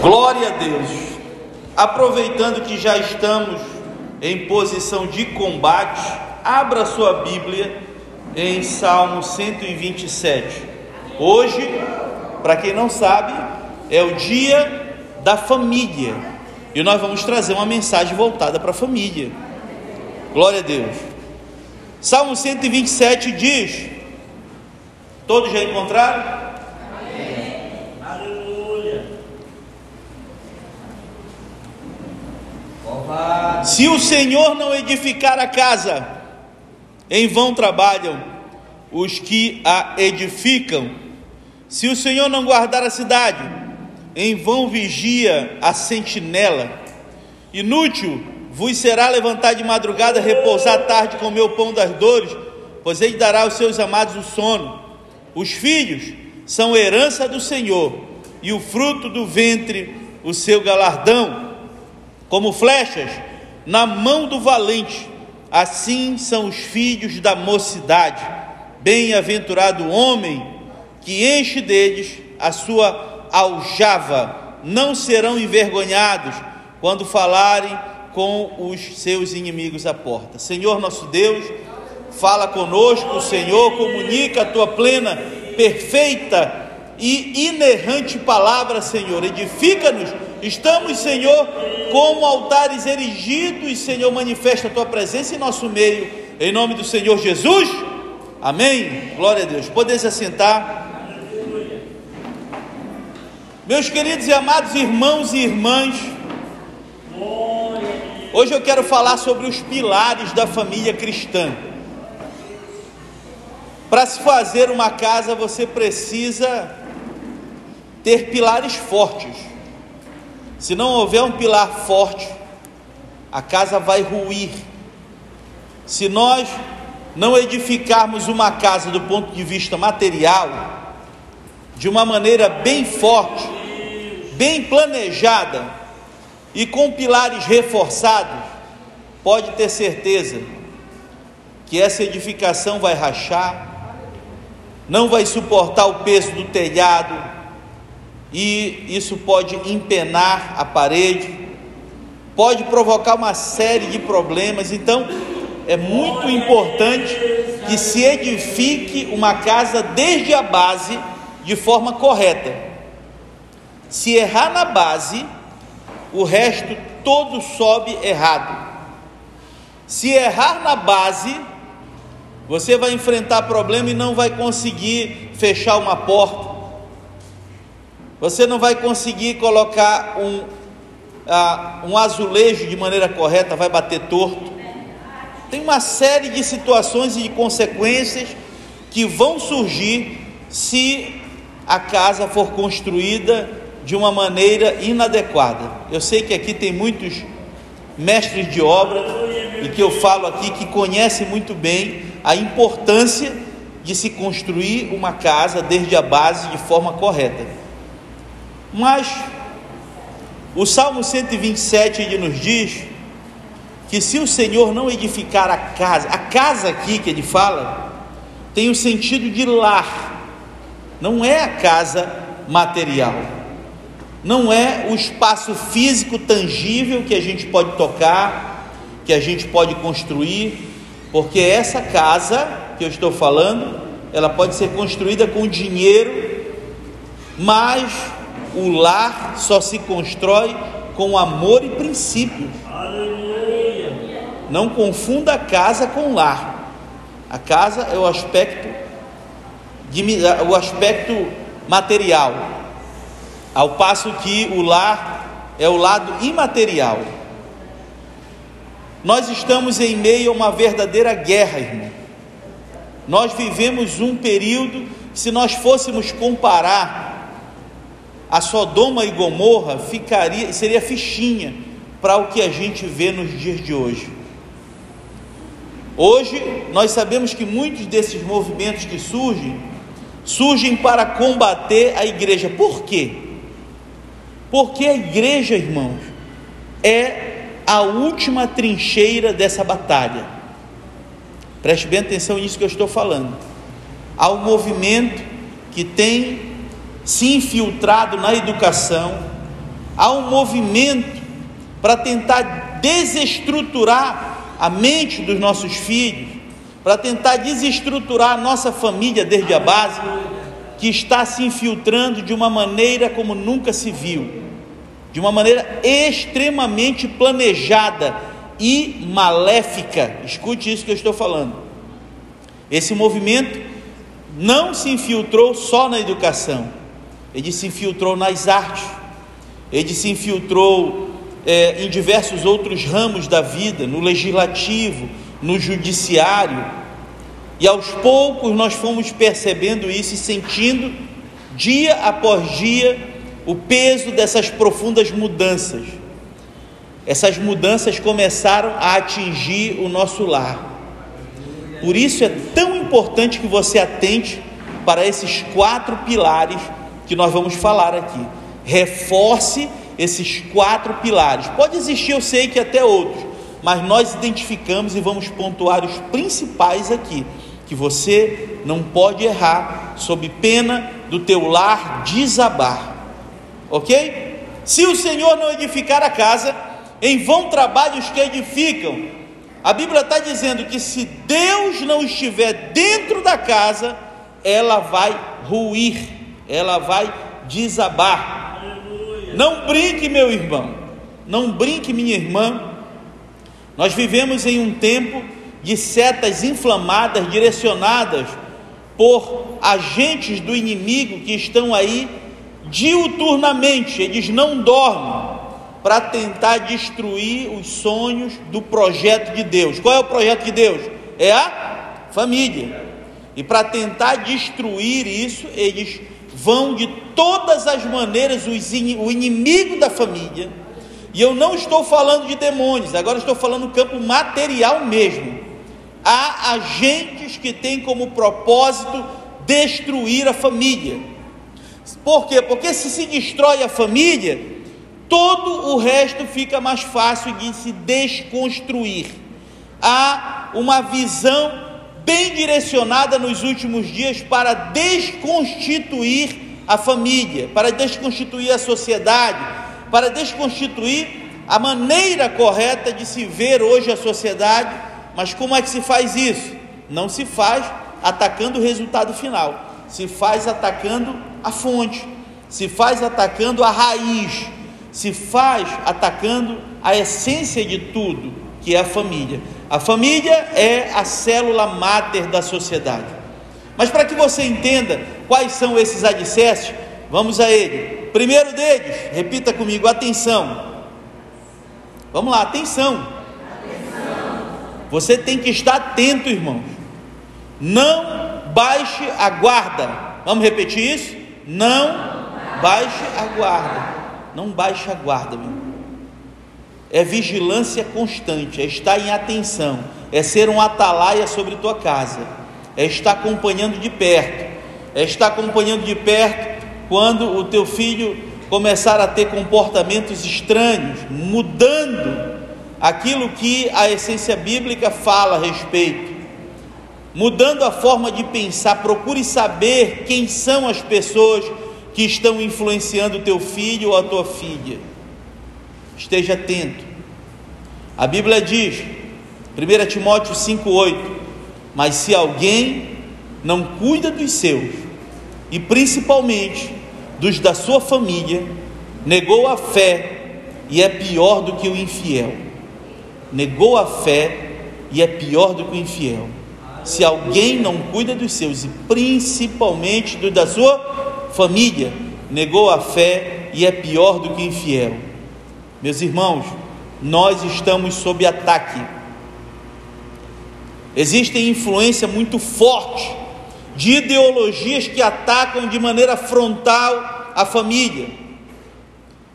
Glória a Deus. Aproveitando que já estamos em posição de combate, abra sua Bíblia em Salmo 127. Hoje, para quem não sabe, é o dia da família e nós vamos trazer uma mensagem voltada para a família. Glória a Deus. Salmo 127 diz: Todos já encontraram? Se o Senhor não edificar a casa, em vão trabalham os que a edificam. Se o Senhor não guardar a cidade, em vão vigia a sentinela. Inútil vos será levantar de madrugada, repousar tarde com meu pão das dores, pois ele dará aos seus amados o sono. Os filhos são herança do Senhor, e o fruto do ventre o seu galardão como flechas na mão do valente, assim são os filhos da mocidade. Bem-aventurado o homem que enche deles a sua aljava, não serão envergonhados quando falarem com os seus inimigos à porta. Senhor nosso Deus, fala conosco, Senhor, comunica a tua plena, perfeita e inerrante palavra, Senhor. Edifica-nos. Estamos, Senhor, como altares erigidos, Senhor, manifesta a tua presença em nosso meio. Em nome do Senhor Jesus. Amém. Glória a Deus. Podeis assentar. Meus queridos e amados irmãos e irmãs, hoje eu quero falar sobre os pilares da família cristã. Para se fazer uma casa, você precisa ter pilares fortes. Se não houver um pilar forte, a casa vai ruir. Se nós não edificarmos uma casa do ponto de vista material, de uma maneira bem forte, bem planejada e com pilares reforçados, pode ter certeza que essa edificação vai rachar, não vai suportar o peso do telhado, e isso pode empenar a parede, pode provocar uma série de problemas. Então, é muito importante que se edifique uma casa desde a base de forma correta. Se errar na base, o resto todo sobe errado. Se errar na base, você vai enfrentar problema e não vai conseguir fechar uma porta, você não vai conseguir colocar um, uh, um azulejo de maneira correta, vai bater torto. Tem uma série de situações e de consequências que vão surgir se a casa for construída de uma maneira inadequada. Eu sei que aqui tem muitos mestres de obra e que eu falo aqui que conhecem muito bem a importância de se construir uma casa desde a base de forma correta. Mas o Salmo 127 ele nos diz que se o Senhor não edificar a casa, a casa aqui que ele fala, tem o sentido de lar, não é a casa material, não é o espaço físico tangível que a gente pode tocar, que a gente pode construir, porque essa casa que eu estou falando, ela pode ser construída com dinheiro, mas o lar só se constrói com amor e princípios. Não confunda a casa com o lar. A casa é o aspecto de, o aspecto material, ao passo que o lar é o lado imaterial. Nós estamos em meio a uma verdadeira guerra, irmão. Nós vivemos um período, se nós fôssemos comparar a Sodoma e Gomorra ficaria, seria fichinha para o que a gente vê nos dias de hoje. Hoje nós sabemos que muitos desses movimentos que surgem surgem para combater a igreja. Por quê? Porque a igreja, irmãos, é a última trincheira dessa batalha. Preste bem atenção nisso que eu estou falando. Há um movimento que tem se infiltrado na educação, há um movimento para tentar desestruturar a mente dos nossos filhos, para tentar desestruturar a nossa família desde a base, que está se infiltrando de uma maneira como nunca se viu, de uma maneira extremamente planejada e maléfica. Escute isso que eu estou falando. Esse movimento não se infiltrou só na educação, ele se infiltrou nas artes, ele se infiltrou é, em diversos outros ramos da vida, no legislativo, no judiciário, e aos poucos nós fomos percebendo isso e sentindo, dia após dia, o peso dessas profundas mudanças. Essas mudanças começaram a atingir o nosso lar. Por isso é tão importante que você atente para esses quatro pilares que nós vamos falar aqui. Reforce esses quatro pilares. Pode existir, eu sei que até outros, mas nós identificamos e vamos pontuar os principais aqui, que você não pode errar sob pena do teu lar desabar. OK? Se o Senhor não edificar a casa, em vão trabalham os que edificam. A Bíblia está dizendo que se Deus não estiver dentro da casa, ela vai ruir, ela vai desabar. Não brinque, meu irmão, não brinque, minha irmã. Nós vivemos em um tempo de setas inflamadas direcionadas por agentes do inimigo que estão aí diuturnamente, eles não dormem para tentar destruir os sonhos do projeto de Deus. Qual é o projeto de Deus? É a família. E para tentar destruir isso, eles vão de todas as maneiras o inimigo da família. E eu não estou falando de demônios, agora estou falando do campo material mesmo. Há agentes que têm como propósito destruir a família. Por quê? Porque se se destrói a família, todo o resto fica mais fácil de se desconstruir. Há uma visão bem direcionada nos últimos dias para desconstituir a família, para desconstituir a sociedade, para desconstituir a maneira correta de se ver hoje a sociedade. Mas como é que se faz isso? Não se faz atacando o resultado final, se faz atacando a fonte, se faz atacando a raiz, se faz atacando a essência de tudo, que é a família. A família é a célula máter da sociedade. Mas para que você entenda quais são esses alicerces, vamos a ele. Primeiro deles, repita comigo, atenção. Vamos lá, atenção. atenção. Você tem que estar atento, irmãos. Não baixe a guarda. Vamos repetir isso? Não baixe a guarda. Não baixe a guarda, meu irmão é vigilância constante, é estar em atenção, é ser um atalaia sobre tua casa, é estar acompanhando de perto, é estar acompanhando de perto quando o teu filho começar a ter comportamentos estranhos, mudando aquilo que a essência bíblica fala a respeito, mudando a forma de pensar, procure saber quem são as pessoas que estão influenciando o teu filho ou a tua filha esteja atento. A Bíblia diz, 1 Timóteo 5,8: Mas se alguém não cuida dos seus, e principalmente dos da sua família, negou a fé e é pior do que o infiel. Negou a fé e é pior do que o infiel. Se alguém não cuida dos seus, e principalmente dos da sua família, negou a fé e é pior do que o infiel. Meus irmãos, nós estamos sob ataque. Existe influência muito forte de ideologias que atacam de maneira frontal a família,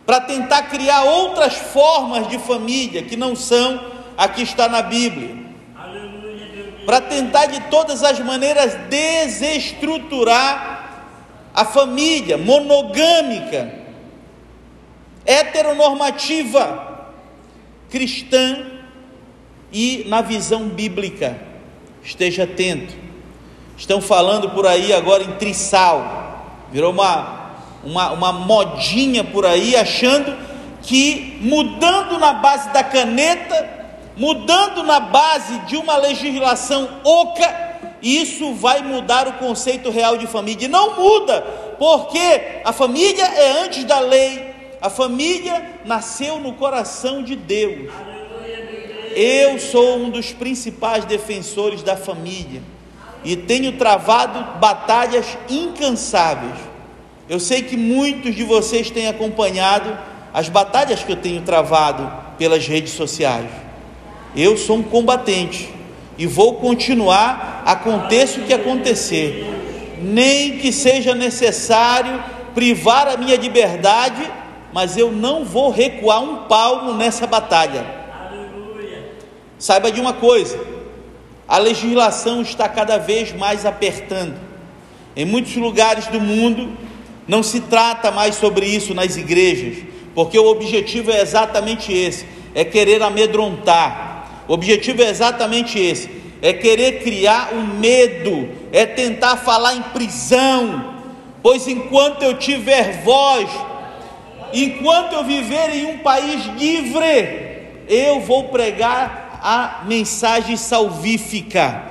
para tentar criar outras formas de família que não são a que está na Bíblia, para tentar de todas as maneiras desestruturar a família monogâmica heteronormativa cristã e na visão bíblica. Esteja atento. Estão falando por aí agora em trissal. Virou uma, uma, uma modinha por aí, achando que mudando na base da caneta, mudando na base de uma legislação oca, isso vai mudar o conceito real de família. E não muda, porque a família é antes da lei, a família nasceu no coração de Deus. Eu sou um dos principais defensores da família e tenho travado batalhas incansáveis. Eu sei que muitos de vocês têm acompanhado as batalhas que eu tenho travado pelas redes sociais. Eu sou um combatente e vou continuar, aconteça o que acontecer, nem que seja necessário privar a minha liberdade, mas eu não vou recuar um palmo nessa batalha. Saiba de uma coisa: a legislação está cada vez mais apertando. Em muitos lugares do mundo não se trata mais sobre isso nas igrejas, porque o objetivo é exatamente esse: é querer amedrontar. O objetivo é exatamente esse: é querer criar um medo, é tentar falar em prisão. Pois enquanto eu tiver voz, enquanto eu viver em um país livre, eu vou pregar a mensagem salvífica.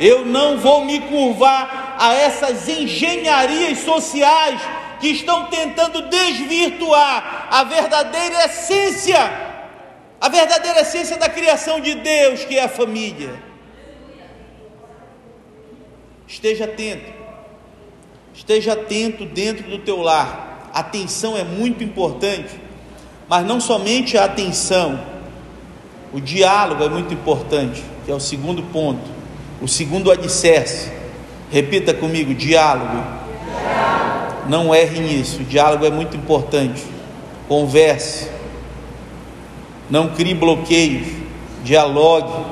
Eu não vou me curvar a essas engenharias sociais que estão tentando desvirtuar a verdadeira essência, a verdadeira essência da criação de Deus, que é a família. Esteja atento, esteja atento dentro do teu lar. Atenção é muito importante, mas não somente a atenção, o diálogo é muito importante, que é o segundo ponto, o segundo alicerce. Repita comigo: diálogo não erre nisso. O diálogo é muito importante. Converse. Não crie bloqueios. Dialogue.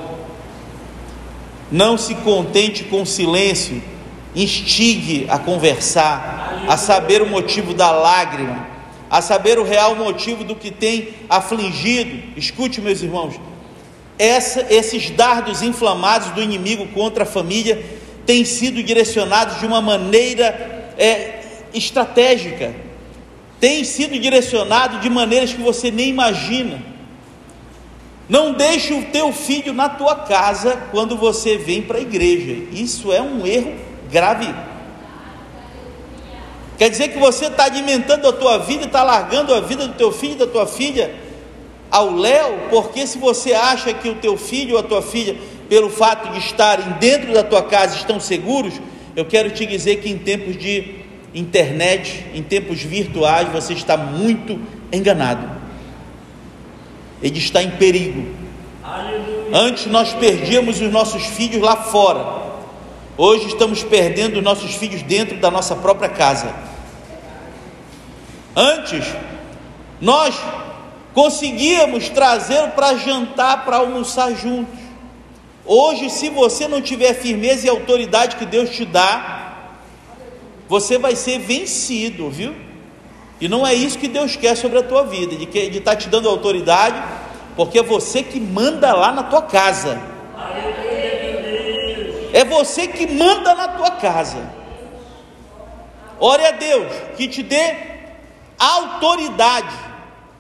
Não se contente com silêncio. Instigue a conversar, a saber o motivo da lágrima, a saber o real motivo do que tem afligido. Escute, meus irmãos, essa, esses dardos inflamados do inimigo contra a família têm sido direcionados de uma maneira é, estratégica, tem sido direcionado de maneiras que você nem imagina. Não deixe o teu filho na tua casa quando você vem para a igreja. Isso é um erro grave. Quer dizer que você está alimentando a tua vida, está largando a vida do teu filho e da tua filha ao léu, porque se você acha que o teu filho ou a tua filha, pelo fato de estarem dentro da tua casa, estão seguros, eu quero te dizer que em tempos de internet, em tempos virtuais, você está muito enganado. Ele está em perigo. Antes nós perdíamos os nossos filhos lá fora. Hoje estamos perdendo os nossos filhos dentro da nossa própria casa. Antes nós conseguíamos trazer para jantar, para almoçar juntos. Hoje, se você não tiver firmeza e autoridade que Deus te dá, você vai ser vencido, viu? E não é isso que Deus quer sobre a tua vida, de estar de tá te dando autoridade, porque é você que manda lá na tua casa. É você que manda na tua casa. Ore a Deus que te dê autoridade.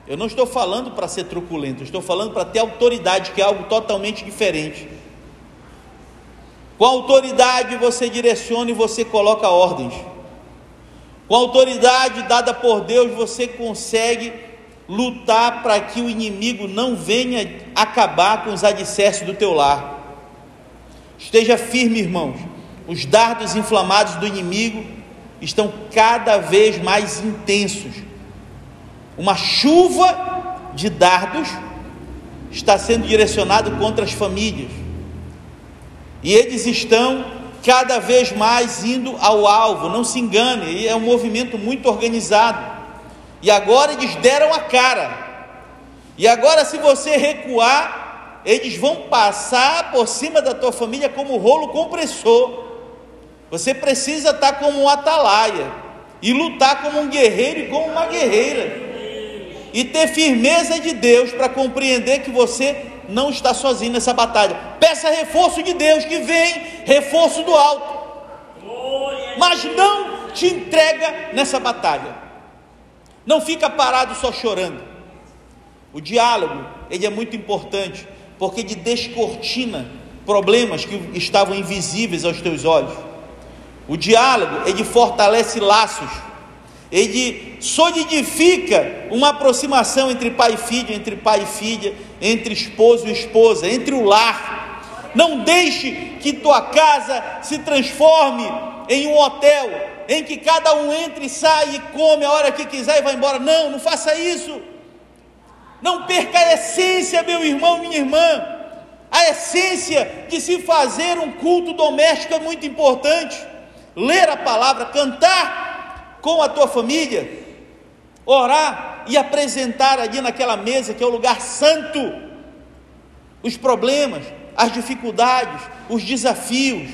Eu não estou falando para ser truculento, estou falando para ter autoridade, que é algo totalmente diferente. Com autoridade você direciona e você coloca ordens. Com autoridade dada por Deus, você consegue lutar para que o inimigo não venha acabar com os alicerces do teu lar. Esteja firme, irmãos. Os dardos inflamados do inimigo estão cada vez mais intensos. Uma chuva de dardos está sendo direcionado contra as famílias. E eles estão cada vez mais indo ao alvo, não se engane, é um movimento muito organizado. E agora eles deram a cara. E agora, se você recuar, eles vão passar por cima da tua família como rolo compressor. Você precisa estar como um atalaia e lutar como um guerreiro e como uma guerreira. E ter firmeza de Deus para compreender que você não está sozinho nessa batalha. Peça reforço de Deus, que vem reforço do alto. Mas não te entrega nessa batalha. Não fica parado só chorando. O diálogo, ele é muito importante, porque ele descortina problemas que estavam invisíveis aos teus olhos. O diálogo, ele fortalece laços. Ele solidifica uma aproximação entre pai e filho, entre pai e filha, entre esposo e esposa, entre o lar. Não deixe que tua casa se transforme em um hotel em que cada um entre e sai e come a hora que quiser e vai embora. Não, não faça isso. Não perca a essência, meu irmão, minha irmã. A essência de se fazer um culto doméstico é muito importante. Ler a palavra, cantar com a tua família, orar e apresentar ali naquela mesa que é o lugar santo os problemas, as dificuldades, os desafios.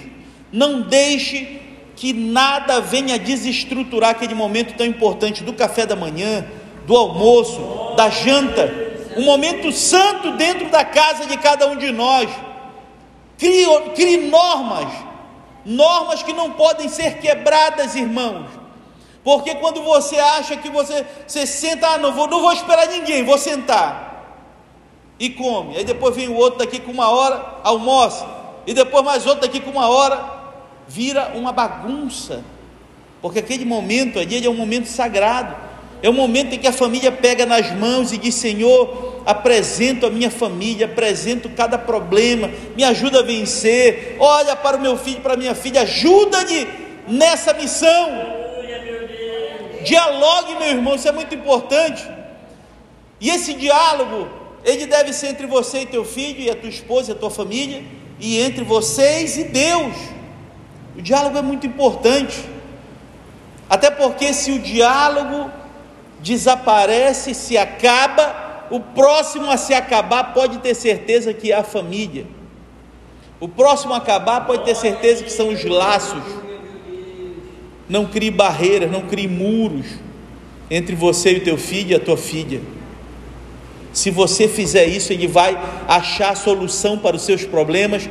Não deixe que nada venha desestruturar aquele momento tão importante do café da manhã, do almoço, da janta, um momento santo dentro da casa de cada um de nós. Crie, crie normas, normas que não podem ser quebradas, irmãos. Porque quando você acha que você, você senta, ah, não vou, não vou esperar ninguém, vou sentar. E come. Aí depois vem o outro daqui com uma hora, almoça. E depois mais outro daqui com uma hora, vira uma bagunça, porque aquele momento ali é um momento sagrado, é um momento em que a família pega nas mãos e diz: Senhor, apresento a minha família, apresento cada problema, me ajuda a vencer, olha para o meu filho, para a minha filha, ajuda-me nessa missão. Dialogue, meu irmão, isso é muito importante. E esse diálogo, ele deve ser entre você e teu filho, e a tua esposa e a tua família, e entre vocês e Deus. O diálogo é muito importante, até porque se o diálogo desaparece, se acaba, o próximo a se acabar pode ter certeza que é a família. O próximo a acabar pode ter certeza que são os laços. Não crie barreiras, não crie muros entre você e o teu filho e a tua filha. Se você fizer isso, ele vai achar solução para os seus problemas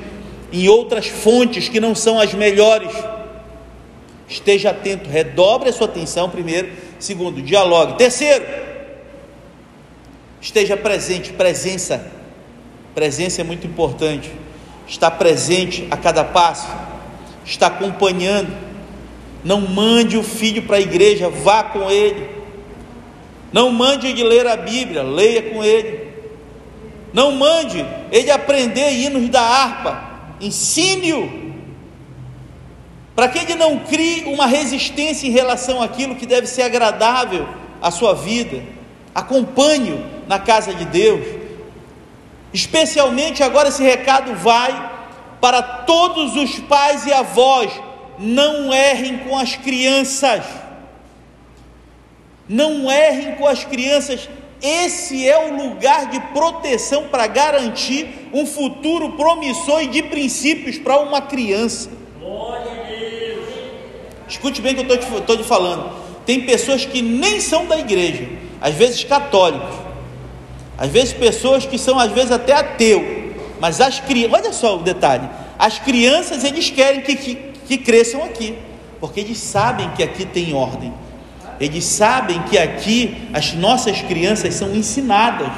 em outras fontes que não são as melhores. Esteja atento, redobre a sua atenção, primeiro. Segundo, dialogue. Terceiro, esteja presente, presença. Presença é muito importante. Está presente a cada passo, está acompanhando. Não mande o filho para a igreja, vá com ele. Não mande ele ler a Bíblia, leia com ele. Não mande ele aprender hinos da harpa, ensine-o, para que ele não crie uma resistência em relação àquilo que deve ser agradável à sua vida. Acompanhe-o na casa de Deus. Especialmente agora esse recado vai para todos os pais e avós, não errem com as crianças. Não errem com as crianças, esse é o lugar de proteção para garantir um futuro promissor e de princípios para uma criança. Escute bem o que eu estou te falando. Tem pessoas que nem são da igreja, às vezes católicos, às vezes pessoas que são às vezes até ateu, mas as crianças, olha só o detalhe, as crianças eles querem que, que, que cresçam aqui, porque eles sabem que aqui tem ordem. Eles sabem que aqui as nossas crianças são ensinadas.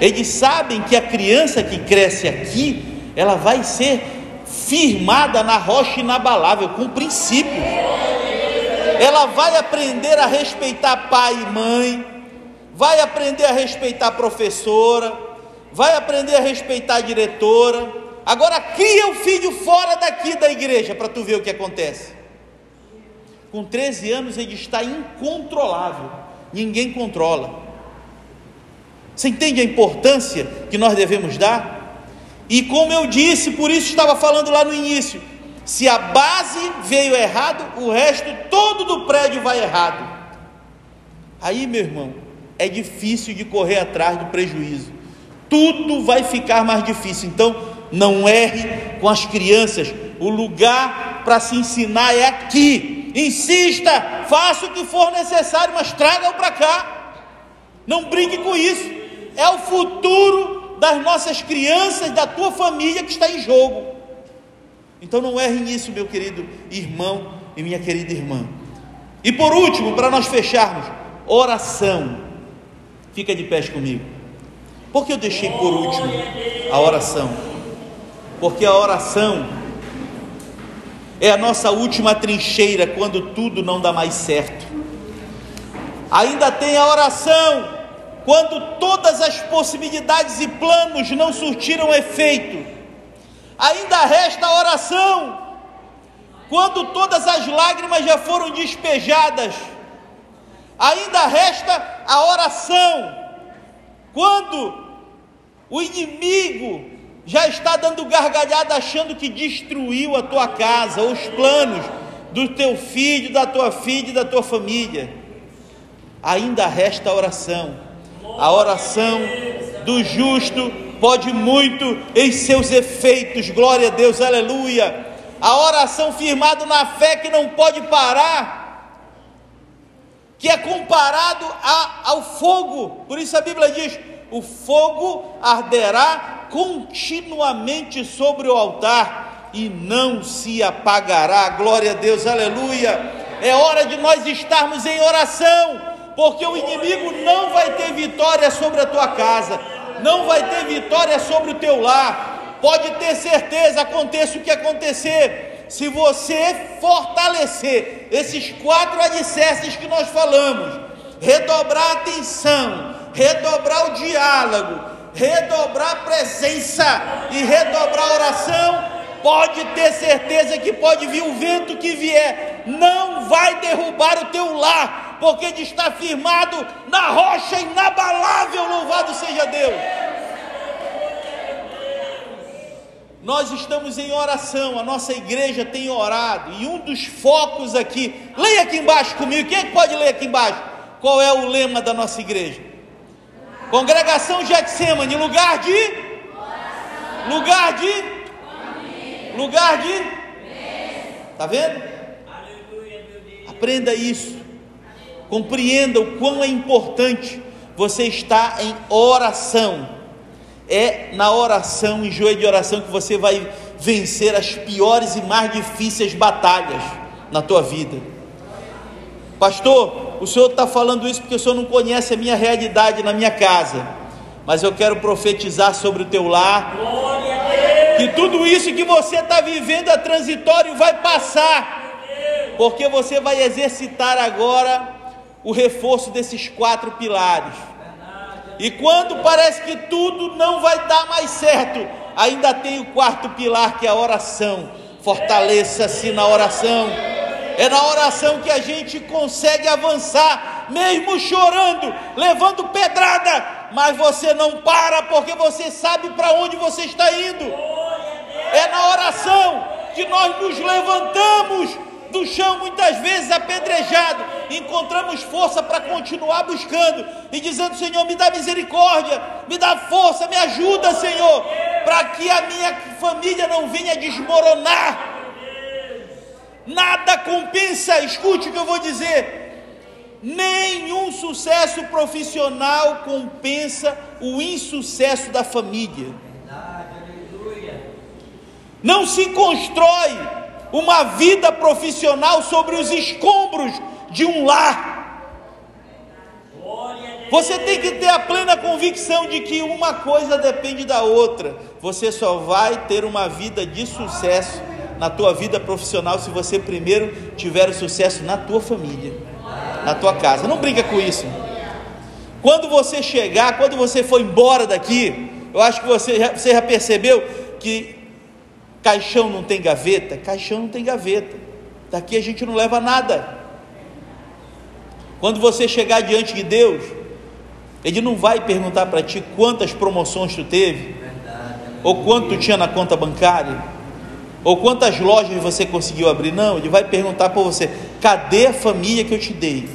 Eles sabem que a criança que cresce aqui, ela vai ser firmada na rocha inabalável, com princípios. Ela vai aprender a respeitar pai e mãe, vai aprender a respeitar professora, vai aprender a respeitar diretora. Agora cria o filho fora daqui da igreja para tu ver o que acontece. Com 13 anos ele está incontrolável, ninguém controla. Você entende a importância que nós devemos dar? E como eu disse, por isso estava falando lá no início: se a base veio errado, o resto todo do prédio vai errado. Aí, meu irmão, é difícil de correr atrás do prejuízo. Tudo vai ficar mais difícil. Então, não erre com as crianças. O lugar para se ensinar é aqui insista, faça o que for necessário, mas traga-o para cá. Não brinque com isso. É o futuro das nossas crianças, da tua família que está em jogo. Então não erre nisso, meu querido irmão e minha querida irmã. E por último, para nós fecharmos, oração. Fica de pés comigo. Por que eu deixei por último a oração? Porque a oração é a nossa última trincheira quando tudo não dá mais certo. Ainda tem a oração quando todas as possibilidades e planos não surtiram efeito. Ainda resta a oração quando todas as lágrimas já foram despejadas. Ainda resta a oração quando o inimigo já está dando gargalhada achando que destruiu a tua casa, os planos do teu filho, da tua filha e da tua família. Ainda resta a oração. A oração do justo pode muito em seus efeitos. Glória a Deus, aleluia. A oração firmada na fé que não pode parar, que é comparado a, ao fogo. Por isso a Bíblia diz: o fogo arderá continuamente sobre o altar e não se apagará. Glória a Deus, aleluia. É hora de nós estarmos em oração, porque o inimigo não vai ter vitória sobre a tua casa, não vai ter vitória sobre o teu lar. Pode ter certeza, aconteça o que acontecer, se você fortalecer esses quatro alicerces que nós falamos, redobrar a atenção, redobrar o diálogo, redobrar a presença e redobrar a oração, pode ter certeza que pode vir o vento que vier, não vai derrubar o teu lar, porque está firmado na rocha inabalável, louvado seja Deus. Nós estamos em oração, a nossa igreja tem orado, e um dos focos aqui, leia aqui embaixo comigo, quem é que pode ler aqui embaixo? Qual é o lema da nossa igreja? Congregação Getsemane, lugar de lugar de lugar de Tá vendo? Aprenda isso. Compreenda o quão é importante você estar em oração. É na oração, em joelho de oração, que você vai vencer as piores e mais difíceis batalhas na tua vida. Pastor, o senhor está falando isso porque o senhor não conhece a minha realidade na minha casa, mas eu quero profetizar sobre o teu lar, que tudo isso que você está vivendo é transitório, vai passar, porque você vai exercitar agora o reforço desses quatro pilares. E quando parece que tudo não vai dar mais certo, ainda tem o quarto pilar que é a oração. Fortaleça-se na oração é na oração que a gente consegue avançar, mesmo chorando, levando pedrada, mas você não para porque você sabe para onde você está indo. É na oração que nós nos levantamos do chão, muitas vezes apedrejado, encontramos força para continuar buscando e dizendo: Senhor, me dá misericórdia, me dá força, me ajuda, Senhor, para que a minha família não venha desmoronar Nada compensa, escute o que eu vou dizer. Nenhum sucesso profissional compensa o insucesso da família. Não se constrói uma vida profissional sobre os escombros de um lar. Você tem que ter a plena convicção de que uma coisa depende da outra. Você só vai ter uma vida de sucesso na tua vida profissional se você primeiro tiver o sucesso na tua família, na tua casa. Não brinca com isso. Quando você chegar, quando você for embora daqui, eu acho que você já, você já percebeu que caixão não tem gaveta? Caixão não tem gaveta. Daqui a gente não leva nada. Quando você chegar diante de Deus, Ele não vai perguntar para ti quantas promoções tu teve, ou quanto tu tinha na conta bancária ou quantas lojas você conseguiu abrir? Não, ele vai perguntar para você: cadê a família que eu te dei?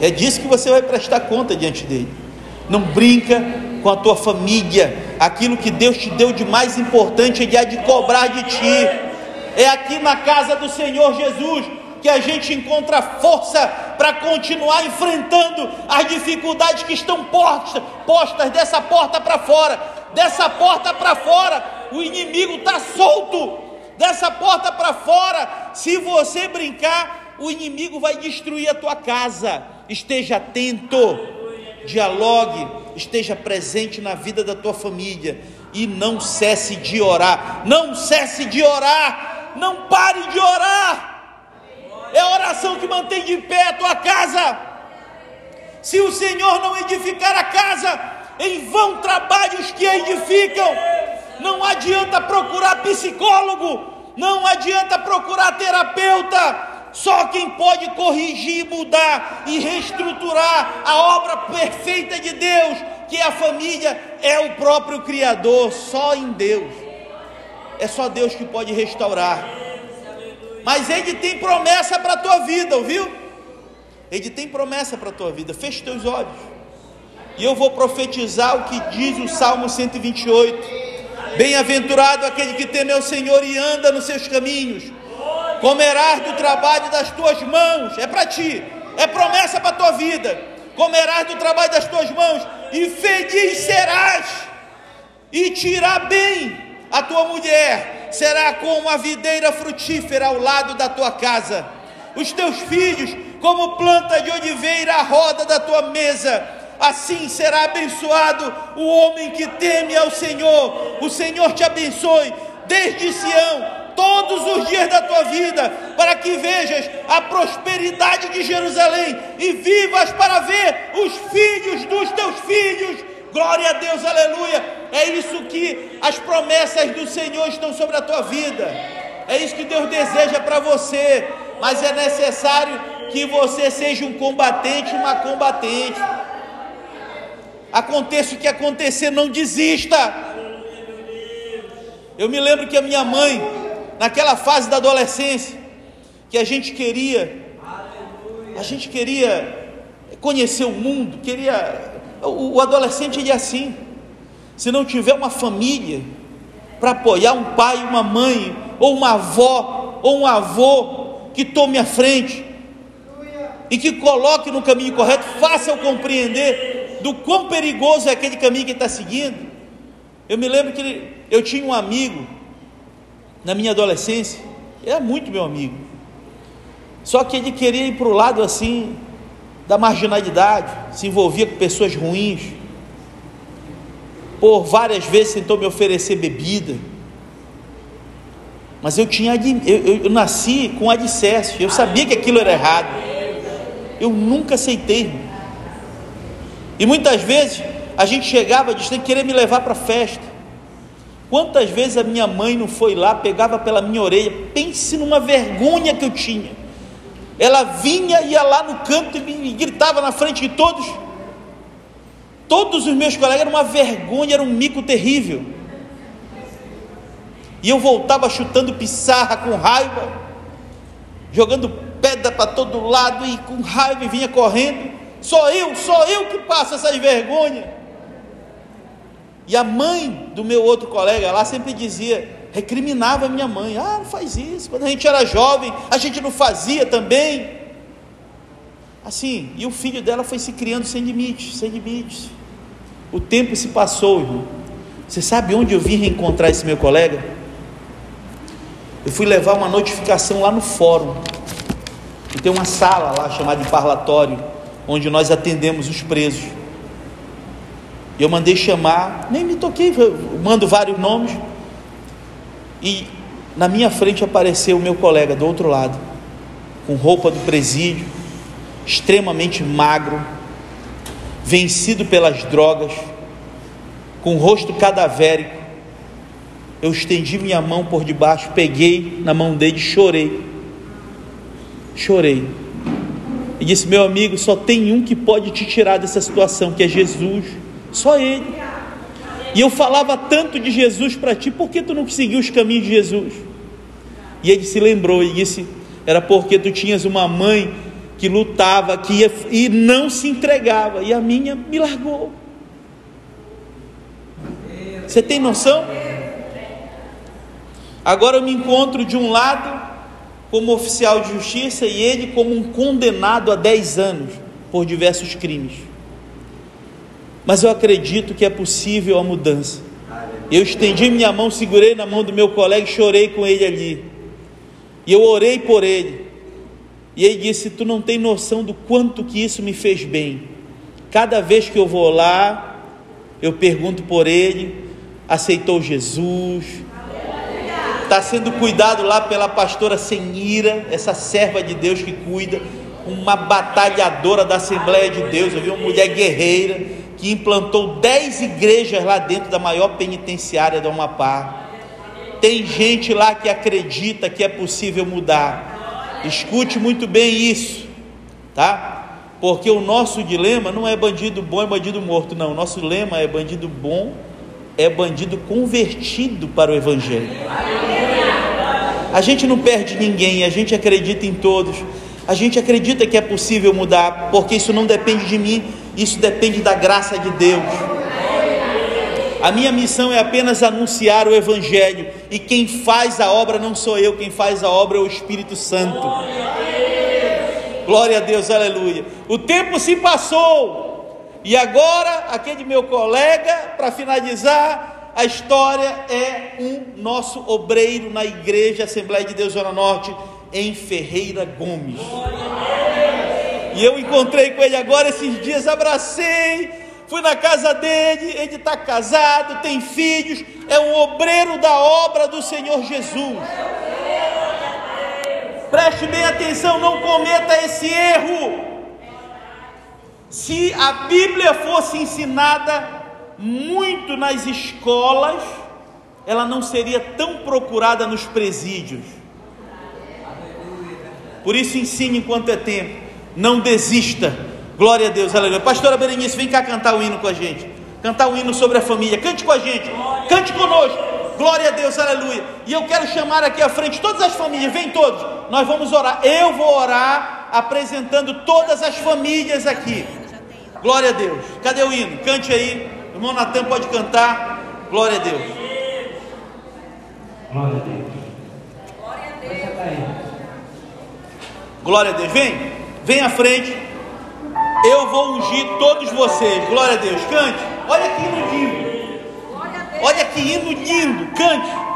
É disso que você vai prestar conta diante dele. Não brinca com a tua família. Aquilo que Deus te deu de mais importante, Ele há de cobrar de ti. É aqui na casa do Senhor Jesus que a gente encontra força para continuar enfrentando as dificuldades que estão postas, postas dessa porta para fora, dessa porta para fora o inimigo está solto dessa porta para fora. Se você brincar, o inimigo vai destruir a tua casa. Esteja atento, dialogue, esteja presente na vida da tua família e não cesse de orar. Não cesse de orar. Não pare de orar. É a oração que mantém de pé a tua casa. Se o Senhor não edificar a casa, em vão trabalham os que a edificam. Não adianta procurar psicólogo, não adianta procurar terapeuta. Só quem pode corrigir, mudar e reestruturar a obra perfeita de Deus, que é a família, é o próprio Criador, só em Deus. É só Deus que pode restaurar. Mas Ele tem promessa para a tua vida, ouviu? Ele tem promessa para a tua vida. Feche teus olhos. E eu vou profetizar o que diz o Salmo 128. Bem-aventurado aquele que teme ao Senhor e anda nos seus caminhos. Comerás do trabalho das tuas mãos. É para ti. É promessa para a tua vida. Comerás do trabalho das tuas mãos e feliz serás. E tirar bem a tua mulher. Será como a videira frutífera ao lado da tua casa. Os teus filhos como planta de oliveira à roda da tua mesa assim será abençoado o homem que teme ao Senhor. O Senhor te abençoe desde Sião todos os dias da tua vida, para que vejas a prosperidade de Jerusalém e vivas para ver os filhos dos teus filhos. Glória a Deus, aleluia. É isso que as promessas do Senhor estão sobre a tua vida. É isso que Deus deseja para você. Mas é necessário que você seja um combatente, uma combatente. Aconteça o que acontecer, não desista. Eu me lembro que a minha mãe, naquela fase da adolescência, que a gente queria, a gente queria conhecer o mundo, queria. O, o adolescente ele é assim. Se não tiver uma família para apoiar um pai, uma mãe, ou uma avó, ou um avô que tome a frente e que coloque no caminho correto, faça-o compreender do quão perigoso é aquele caminho que está seguindo. Eu me lembro que eu tinha um amigo na minha adolescência, era muito meu amigo, só que ele queria ir para o lado assim da marginalidade, se envolvia com pessoas ruins, por várias vezes tentou me oferecer bebida, mas eu tinha eu, eu, eu nasci com alicerce, eu sabia que aquilo era errado, eu nunca aceitei. E muitas vezes a gente chegava de querer me levar para a festa. Quantas vezes a minha mãe não foi lá, pegava pela minha orelha, pense numa vergonha que eu tinha. Ela vinha, ia lá no canto e, gritava na frente de todos. Todos os meus colegas era uma vergonha, era um mico terrível. E eu voltava chutando pissarra com raiva, jogando pedra para todo lado e com raiva e vinha correndo. Só eu, só eu que passo essas vergonhas. E a mãe do meu outro colega lá sempre dizia, recriminava a minha mãe: ah, não faz isso. Quando a gente era jovem, a gente não fazia também. Assim, e o filho dela foi se criando sem limites, sem limites. O tempo se passou, irmão. Você sabe onde eu vim reencontrar esse meu colega? Eu fui levar uma notificação lá no fórum. E tem uma sala lá chamada de parlatório onde nós atendemos os presos. E eu mandei chamar, nem me toquei, mando vários nomes. E na minha frente apareceu o meu colega do outro lado, com roupa do presídio, extremamente magro, vencido pelas drogas, com o rosto cadavérico. Eu estendi minha mão por debaixo, peguei na mão dele, chorei. Chorei e disse: Meu amigo, só tem um que pode te tirar dessa situação, que é Jesus, só Ele. E eu falava tanto de Jesus para ti, por que tu não seguiu os caminhos de Jesus? E ele se lembrou e disse: Era porque tu tinhas uma mãe que lutava, que ia e não se entregava, e a minha me largou. Você tem noção? Agora eu me encontro de um lado como oficial de justiça e ele como um condenado a 10 anos por diversos crimes. Mas eu acredito que é possível a mudança. Eu estendi minha mão, segurei na mão do meu colega e chorei com ele ali. E eu orei por ele. E ele disse: Tu não tem noção do quanto que isso me fez bem. Cada vez que eu vou lá, eu pergunto por ele, aceitou Jesus, está sendo cuidado lá pela pastora Senira, essa serva de Deus que cuida, uma batalhadora da Assembleia de Deus, eu vi uma mulher guerreira que implantou dez igrejas lá dentro da maior penitenciária do Amapá. Tem gente lá que acredita que é possível mudar. Escute muito bem isso, tá? Porque o nosso dilema não é bandido bom, é bandido morto, não. O nosso lema é bandido bom, é bandido convertido para o Evangelho. A gente não perde ninguém, a gente acredita em todos. A gente acredita que é possível mudar, porque isso não depende de mim, isso depende da graça de Deus. A minha missão é apenas anunciar o Evangelho, e quem faz a obra não sou eu, quem faz a obra é o Espírito Santo. Glória a Deus, aleluia. O tempo se passou, e agora, aquele meu colega, para finalizar, a história é um nosso obreiro na igreja Assembleia de Deus Zona Norte, em Ferreira Gomes. E eu encontrei com ele agora esses dias, abracei, fui na casa dele, ele está casado, tem filhos, é um obreiro da obra do Senhor Jesus. Preste bem atenção, não cometa esse erro. Se a Bíblia fosse ensinada muito nas escolas, ela não seria tão procurada nos presídios. Por isso ensine enquanto é tempo. Não desista. Glória a Deus, aleluia. Pastora Berenice, vem cá cantar o hino com a gente. Cantar o hino sobre a família. Cante com a gente. Cante conosco. Glória a Deus, aleluia. E eu quero chamar aqui à frente todas as famílias. Vem todos. Nós vamos orar. Eu vou orar apresentando todas as famílias aqui. Glória a Deus. Cadê o hino? Cante aí. O irmão Natan pode cantar. Glória a Deus. Glória a Deus. Glória a Deus. Glória a Deus. Vem, vem à frente. Eu vou ungir todos vocês. Glória a Deus. Cante. Olha que hino lindo. Olha que hino lindo. Cante.